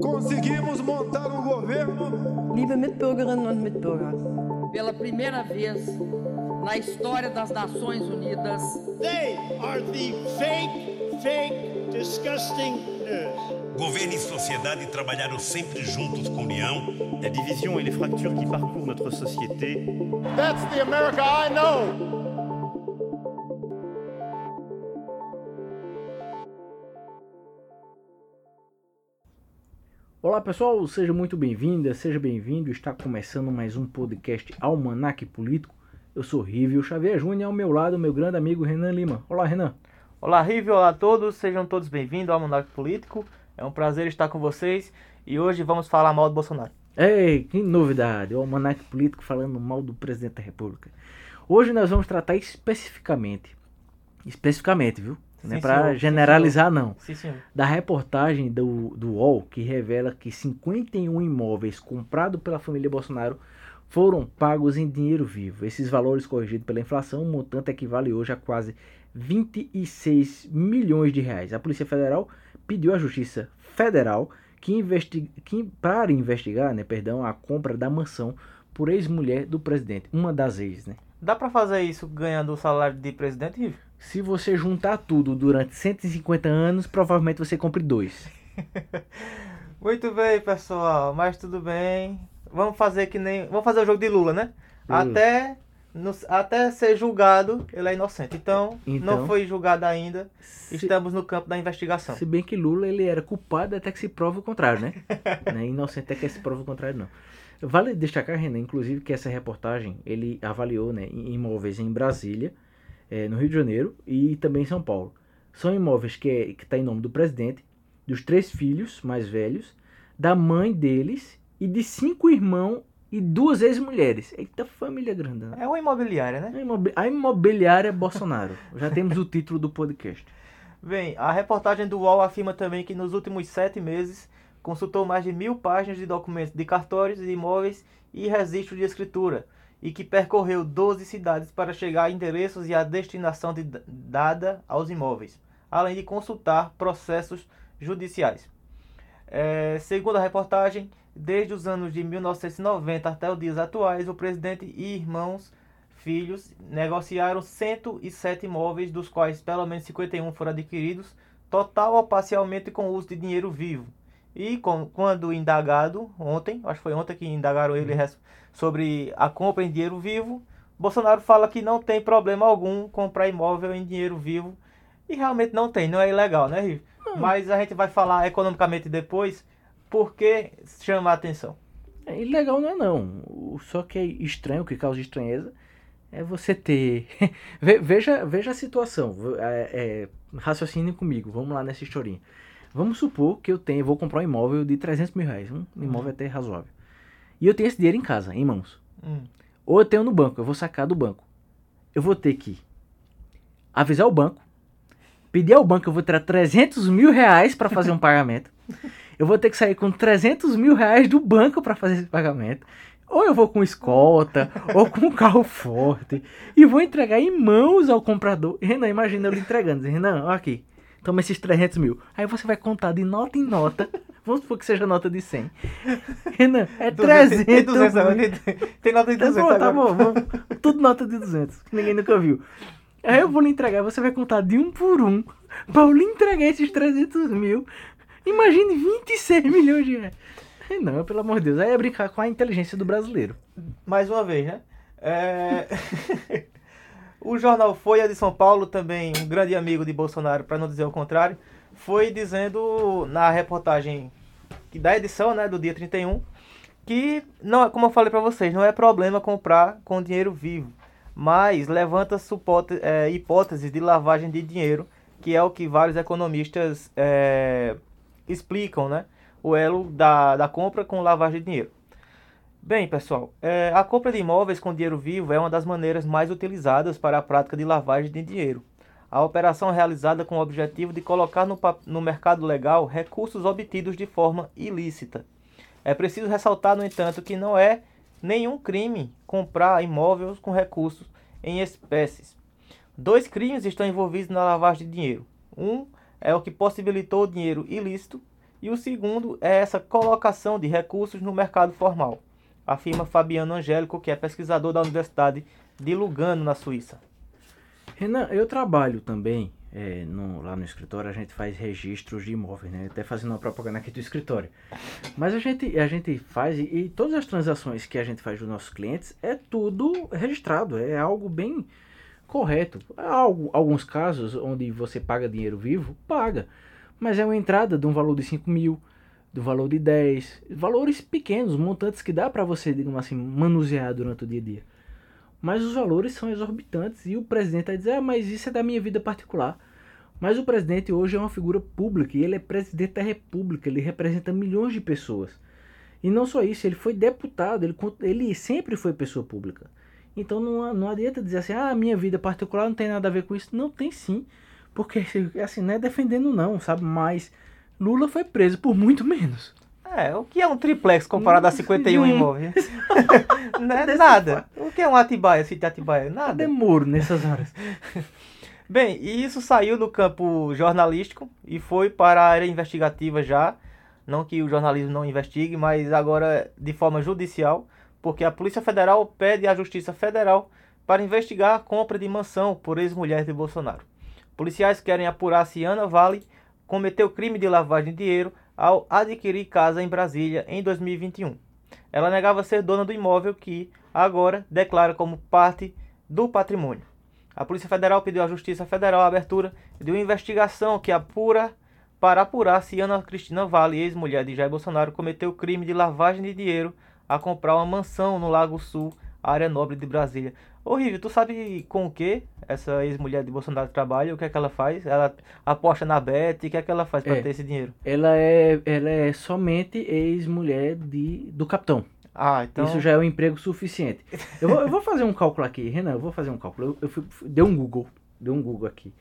Conseguimos montar um governo. Liebe Mitbürgerinnen und Mitbürger. Pela primeira vez na história das Nações Unidas. They are the fake, fake, disgusting news. Governo e sociedade trabalharam sempre juntos com união. La division et les fractures qui parcourent notre société. That's the America I know. Olá pessoal, seja muito bem-vinda, seja bem-vindo. Está começando mais um podcast Almanac Político. Eu sou Rívio Xavier Júnior, ao meu lado, meu grande amigo Renan Lima. Olá, Renan. Olá, Rívio, olá a todos, sejam todos bem-vindos ao Almanac Político. É um prazer estar com vocês e hoje vamos falar mal do Bolsonaro. Ei, que novidade! O Almanac Político falando mal do presidente da República. Hoje nós vamos tratar especificamente, especificamente, viu? Não é Sim, para. Sim, generalizar, não. Sim, senhor. da reportagem do, do UOL que revela que 51 imóveis comprados pela família Bolsonaro foram pagos em dinheiro vivo. Esses valores corrigidos pela inflação, o montante equivale hoje a quase 26 milhões de reais. A Polícia Federal pediu à Justiça Federal que, investi que para investigar, né, perdão, a compra da mansão por ex-mulher do presidente, uma das ex, né? Dá pra fazer isso ganhando o salário de presidente? Se você juntar tudo durante 150 anos, provavelmente você compre dois. Muito bem, pessoal, mas tudo bem. Vamos fazer que nem. Vamos fazer o jogo de Lula, né? Até, nos- até ser julgado, ele é inocente. Então, Então- não foi julgado ainda. Se- Estamos no campo da investigação. Se bem que Lula ele era culpado até que se prove o contrário, né? Não é inocente até que se prove o contrário, não. Vale destacar, Renan, inclusive, que essa reportagem ele avaliou né, im- imóveis em Brasília, eh, no Rio de Janeiro e também em São Paulo. São imóveis que é, está em nome do presidente, dos três filhos mais velhos, da mãe deles e de cinco irmãos e duas ex-mulheres. Eita família grande. né? É uma imobiliária, né? A imobiliária Bolsonaro. Já temos o título do podcast. Bem, a reportagem do UOL afirma também que nos últimos sete meses consultou mais de mil páginas de documentos de cartórios de imóveis e registro de escritura e que percorreu 12 cidades para chegar a endereços e a destinação de- dada aos imóveis, além de consultar processos judiciais. É, segundo a reportagem, desde os anos de 1990 até os dias atuais, o presidente e irmãos filhos negociaram 107 imóveis, dos quais pelo menos 51 foram adquiridos, total ou parcialmente com uso de dinheiro vivo. E com- quando indagado, ontem, acho que foi ontem que indagaram ele res- sobre a compra em dinheiro vivo, Bolsonaro fala que não tem problema algum comprar imóvel em dinheiro vivo. E realmente não tem, não é ilegal, né, Rivo? Mas a gente vai falar economicamente depois, porque chama a atenção. É ilegal não é não. Só que é estranho, o que causa estranheza é você ter. Ve- veja, veja a situação. É, é, raciocine comigo. Vamos lá nessa historinha. Vamos supor que eu tenho, vou comprar um imóvel de 300 mil reais. Um imóvel até razoável. E eu tenho esse dinheiro em casa, em mãos. Hum. Ou eu tenho no banco, eu vou sacar do banco. Eu vou ter que avisar o banco, pedir ao banco que eu vou tirar 300 mil reais para fazer um pagamento. Eu vou ter que sair com 300 mil reais do banco para fazer esse pagamento. Ou eu vou com escolta, ou com um carro forte, e vou entregar em mãos ao comprador. Renan, imagina eu lhe entregando, dizendo, Renan, ó aqui, toma esses 300 mil. Aí você vai contar de nota em nota, vamos supor que seja nota de 100. Renan, é 300 Tem 200 mil. agora, tem, tem nota de Tá 200 bom, tá bom, vamos. Tudo nota de 200, que ninguém nunca viu. Aí eu vou lhe entregar, você vai contar de um por um, pra eu lhe entregar esses 300 mil. Imagine 26 milhões de reais. Ai, Não, pelo amor de Deus, aí é brincar com a inteligência do brasileiro. Mais uma vez, né? É... o jornal Folha de São Paulo, também um grande amigo de Bolsonaro, para não dizer o contrário, foi dizendo na reportagem da edição né, do dia 31 que, não, como eu falei para vocês, não é problema comprar com dinheiro vivo, mas levanta é, hipóteses de lavagem de dinheiro, que é o que vários economistas é, explicam, né? O elo da, da compra com lavagem de dinheiro. Bem, pessoal, é, a compra de imóveis com dinheiro vivo é uma das maneiras mais utilizadas para a prática de lavagem de dinheiro. A operação é realizada com o objetivo de colocar no, no mercado legal recursos obtidos de forma ilícita. É preciso ressaltar, no entanto, que não é nenhum crime comprar imóveis com recursos em espécies. Dois crimes estão envolvidos na lavagem de dinheiro. Um é o que possibilitou o dinheiro ilícito E o segundo é essa colocação de recursos no mercado formal, afirma Fabiano Angélico, que é pesquisador da Universidade de Lugano, na Suíça. Renan, eu trabalho também é, no- lá no escritório, a gente faz registros de imóveis, né? Até fazendo uma propaganda aqui do escritório. Mas a gente, a gente faz, e, e todas as transações que a gente faz dos nossos clientes é tudo registrado, é algo bem correto. Alguns casos onde você paga dinheiro vivo, paga. Mas é uma entrada de um valor de 5 mil, do valor de 10, valores pequenos, montantes que dá para você, digamos assim, manusear durante o dia a dia. Mas os valores são exorbitantes e o presidente vai dizer, ah, mas isso é da minha vida particular. Mas o presidente hoje é uma figura pública e ele é presidente da república, ele representa milhões de pessoas. E não só isso, ele foi deputado, ele, ele sempre foi pessoa pública. Então não, não adianta dizer assim, ah, minha vida particular não tem nada a ver com isso. Não tem sim, porque assim, não é defendendo não, sabe? Mas Lula foi preso por muito menos. É, o que é um triplex comparado a 51 Hum. imóveis? não é nada. O que é um Atibaia, sítio Atibaia? Cadê Nada. Moro nessas horas? Bem, e isso saiu do campo jornalístico e foi para a área investigativa já. Não que o jornalismo não investigue, mas agora de forma judicial, porque a Polícia Federal pede à Justiça Federal para investigar a compra de mansão por ex-mulher de Bolsonaro. Policiais querem apurar se Ana Vale cometeu crime de lavagem de dinheiro ao adquirir casa em Brasília em 2021. Ela negava ser dona do imóvel que agora declara como parte do patrimônio. A Polícia Federal pediu à Justiça Federal a abertura de uma investigação que apura para apurar se Ana Cristina Vale, ex-mulher de Jair Bolsonaro, cometeu crime de lavagem de dinheiro a comprar uma mansão no Lago Sul, área nobre de Brasília. Ô Rívio, tu sabe com o que essa ex-mulher de Bolsonaro trabalha? O que é que ela faz? Ela aposta na Bet? O que é que ela faz para É. ter esse dinheiro? Ela é, ela é somente ex-mulher de do capitão. Ah, então... Isso já é um emprego suficiente. Eu vou, eu vou fazer um cálculo aqui, Renan, eu vou fazer um cálculo. Eu, eu fui, fui- dei um Google, dei um Google aqui,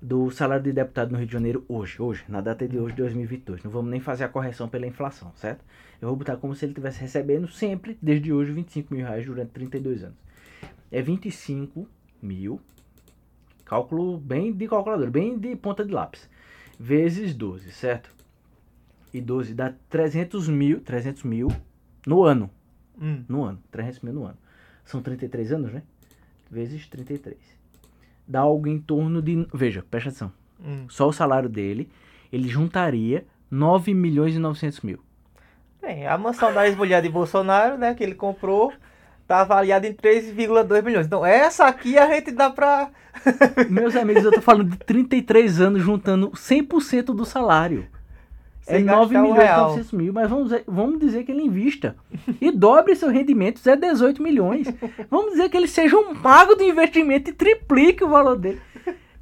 do salário de deputado no Rio de Janeiro hoje, hoje, na data de hoje, 2022. Não vamos nem fazer a correção pela inflação, certo? Eu vou botar como se ele estivesse recebendo sempre, desde hoje, 25 mil reais durante 32 anos. É 25 mil, cálculo bem de calculador, bem de ponta de lápis, vezes 12, certo? E 12 dá 300 mil, 300 mil no ano Hum, no ano, 300 mil no ano. São 33 anos, né? Vezes 33. Dá algo em torno de. Veja, presta atenção. hum. Só o salário dele, ele juntaria 9 milhões e 900 mil. Bem, a mansão da ex-mulher de Bolsonaro, né, que ele comprou, tá avaliada em 3,2 milhões. Então, essa aqui a gente dá pra... Meus amigos, eu tô falando de 33 anos juntando 100% do salário. É Sem 9 gastar um milhões e real. 900 mil, mas vamos dizer, vamos dizer que ele invista. E dobre seu rendimento, é 18 milhões. Vamos dizer que ele seja um mago do investimento e triplique o valor dele.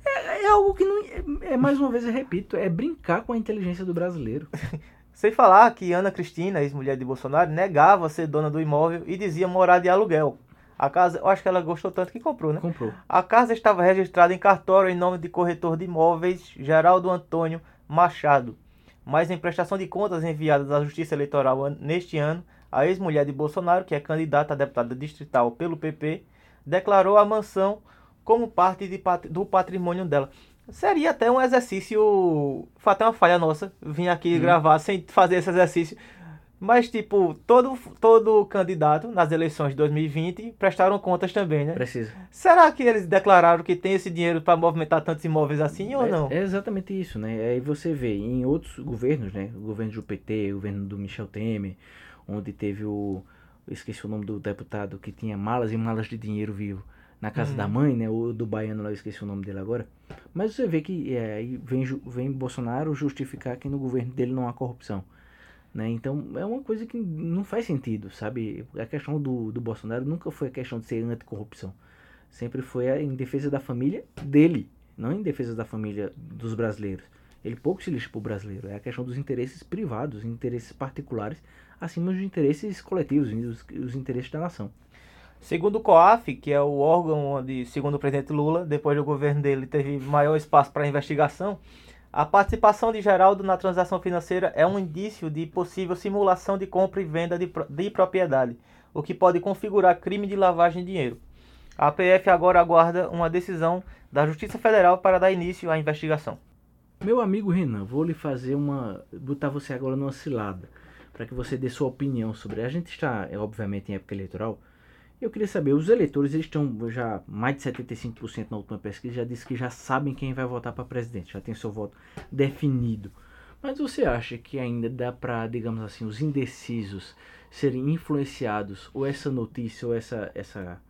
É, é algo que não. É, é, mais uma vez eu repito, é brincar com a inteligência do brasileiro. Sem falar que Ana Cristina, ex-mulher de Bolsonaro, negava ser dona do imóvel e dizia morar de aluguel. A casa, eu acho que ela gostou tanto que comprou, né? Comprou. A casa estava registrada em cartório em nome de corretor de imóveis Geraldo Antônio Machado. Mas em prestação de contas enviadas à Justiça Eleitoral neste ano, a ex-mulher de Bolsonaro, que é candidata a deputada distrital pelo PP, declarou a mansão como parte de do patrimônio dela. Seria até um exercício. Foi até uma falha nossa vir aqui gravar sem fazer esse exercício. Mas, tipo, todo, todo candidato nas eleições de 2020 prestaram contas também, né? Precisa. Será que eles declararam que tem esse dinheiro para movimentar tantos imóveis assim ou É- não? É, exatamente isso, né? Aí você vê em outros governos, né? O governo do PT, o governo do Michel Temer, onde teve o. Esqueci o nome do deputado que tinha malas e malas de dinheiro vivo na casa Uhum. da mãe, né? O do baiano lá, eu esqueci o nome dele agora. Mas você vê que é, aí vem, vem Bolsonaro justificar que no governo dele não há corrupção. Né? Então é uma coisa que não faz sentido, sabe? A questão do, do Bolsonaro nunca foi a questão de ser anticorrupção. Sempre foi em defesa da família dele, não em defesa da família dos brasileiros. Ele pouco se lixa pro brasileiro. É a questão dos interesses privados, interesses particulares, acima dos interesses coletivos, os, os interesses da nação. Segundo o COAF, que é o órgão onde, segundo o presidente Lula, depois do governo dele teve maior espaço para investigação, a participação de Geraldo na transação financeira é um indício de possível simulação de compra e venda de, de propriedade, o que pode configurar crime de lavagem de dinheiro. A PF agora aguarda uma decisão da Justiça Federal para dar início à investigação. Meu amigo Renan, vou lhe fazer uma. botar você agora numa cilada. Para que você dê sua opinião sobre. A gente está, é, obviamente, em época eleitoral. Eu queria saber, os eleitores eles estão já mais de 75% na última pesquisa, já disse que já sabem quem vai votar para presidente, já tem seu voto definido. Mas você acha que ainda dá para, digamos assim, os indecisos serem influenciados ou essa notícia ou essa essa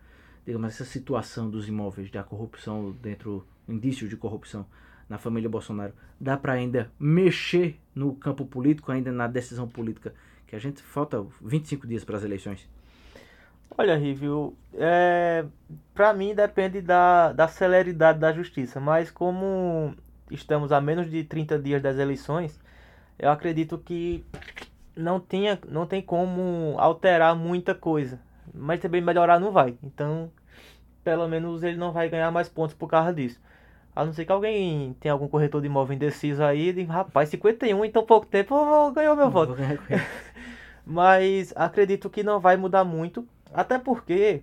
digamos essa situação dos imóveis da corrupção dentro indícios de corrupção na família Bolsonaro, dá para ainda mexer no campo político, ainda na decisão política, que a gente falta 25 dias para as eleições? Olha, Rívio, é, para mim depende da, da celeridade da justiça, mas como estamos a menos de 30 dias das eleições, eu acredito que não, tinha, não tem como alterar muita coisa, mas também melhorar não vai. Então, pelo menos ele não vai ganhar mais pontos por causa disso. A não ser que alguém tenha algum corretor de imóvel indeciso aí, de, rapaz, 51 em tão pouco tempo, ganhou meu voto. Mas acredito que não vai mudar muito, até porque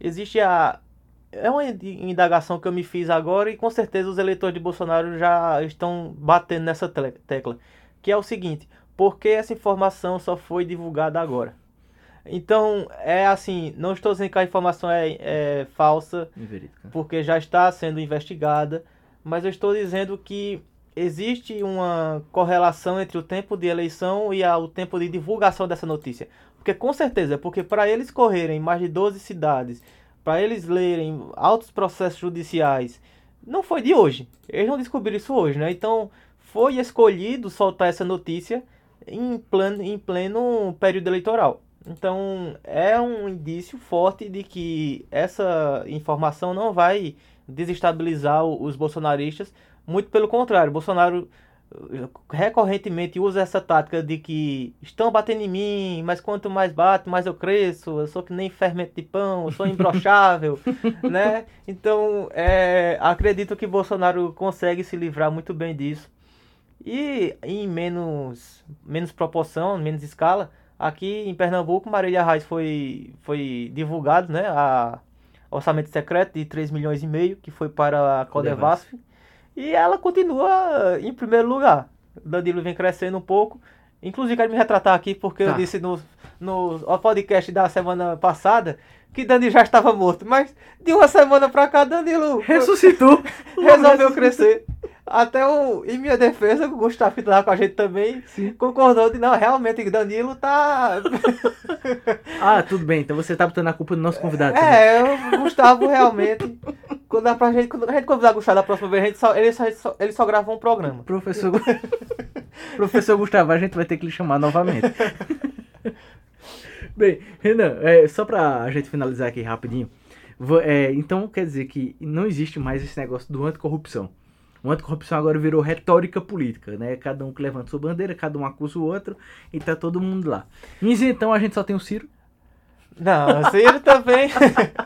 existe a. É uma indagação que eu me fiz agora e com certeza os eleitores de Bolsonaro já estão batendo nessa tecla. Que é o seguinte: por que essa informação só foi divulgada agora? Então, é assim, não estou dizendo que a informação é, é falsa, Inverídica. porque já está sendo investigada, mas eu estou dizendo que existe uma correlação entre o tempo de eleição e a, o tempo de divulgação dessa notícia. Porque com certeza, porque para eles correrem mais de 12 cidades, para eles lerem altos processos judiciais, não foi de hoje. Eles não descobriram isso hoje, né? Então, foi escolhido soltar essa notícia em pleno, em pleno período eleitoral. Então, é um indício forte de que essa informação não vai desestabilizar os bolsonaristas. Muito pelo contrário, Bolsonaro recorrentemente usa essa tática de que estão batendo em mim, mas quanto mais bate, mais eu cresço, eu sou que nem fermento de pão, eu sou imbrochável, né? Então, é, acredito que Bolsonaro consegue se livrar muito bem disso. E em menos, menos proporção, menos escala, Aqui em Pernambuco, Marília Reis foi, foi divulgado, né, a orçamento secreto de 3 milhões e meio, que foi para a Codevasf. E ela continua em primeiro lugar. Danilo vem crescendo um pouco. Inclusive, quero me retratar aqui, porque tá. eu disse no, no podcast da semana passada que Danilo já estava morto. Mas de uma semana para cá, Danilo ressuscitou. resolveu crescer. Até o, em minha defesa, o Gustavo que estava com a gente também Sim. concordou de não, realmente Danilo tá. ah, tudo bem, então você tá botando a culpa do nosso convidado. É, também. o Gustavo realmente. Quando, dá pra gente, quando a gente convidar o Gustavo da próxima vez, a gente só, ele, só, ele só grava um programa. Professor, Professor Gustavo, a gente vai ter que lhe chamar novamente. bem, Renan, é, só pra gente finalizar aqui rapidinho. É, então quer dizer que não existe mais esse negócio do anticorrupção. O anticorrupção agora virou retórica política, né? Cada um que levanta sua bandeira, cada um acusa o outro e tá todo mundo lá. Mas então a gente só tem o Ciro. Não, Ciro também.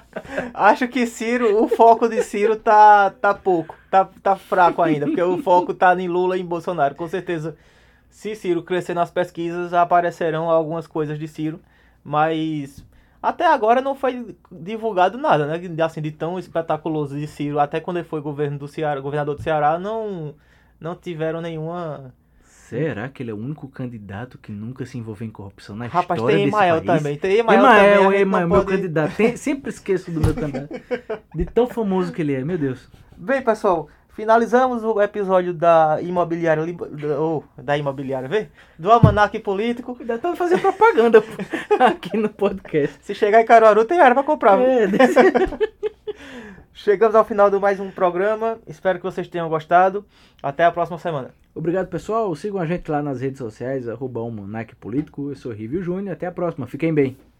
Acho que Ciro, o foco de Ciro tá, tá pouco, tá, tá fraco ainda, porque o foco tá em Lula e em Bolsonaro. Com certeza, se Ciro crescer nas pesquisas, aparecerão algumas coisas de Ciro, mas até agora não foi divulgado nada, né? Assim, de tão espetaculoso de Ciro. Até quando ele foi governo do Ceará, governador do Ceará, não, não tiveram nenhuma. Será que ele é o único candidato que nunca se envolveu em corrupção na Rapaz, história tem Emael país? também. Tem Emael, Emael também. Emael, meu pode... candidato. Tem, sempre esqueço do meu candidato. De tão famoso que ele é, meu Deus. Bem, pessoal, Finalizamos o episódio da imobiliária, ou da imobiliária, vê? Do Almanac Político. Pra fazer propaganda aqui no podcast. Se chegar em Caruaru, tem área pra comprar. É, desse... Chegamos ao final de mais um programa. Espero que vocês tenham gostado. Até a próxima semana. Obrigado, pessoal. Sigam a gente lá nas redes sociais, arroba Almanac Político. Eu sou Rívio Júnior. Até a próxima. Fiquem bem.